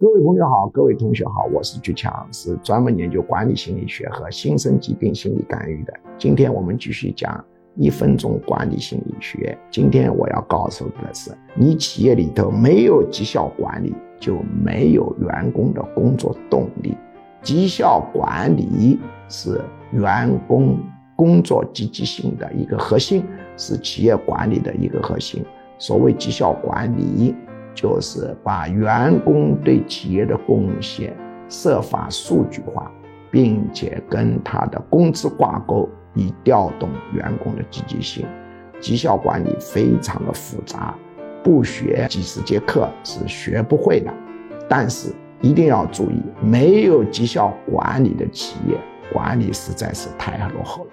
各位朋友好，各位同学好，我是巨强，是专门研究管理心理学和新生疾病心理干预的。今天我们继续讲一分钟管理心理学。今天我要告诉的是，你企业里头没有绩效管理，就没有员工的工作动力。绩效管理是员工工作积极性的一个核心，是企业管理的一个核心。所谓绩效管理。就是把员工对企业的贡献设法数据化，并且跟他的工资挂钩，以调动员工的积极性。绩效管理非常的复杂，不学几十节课是学不会的。但是一定要注意，没有绩效管理的企业管理实在是太落后了。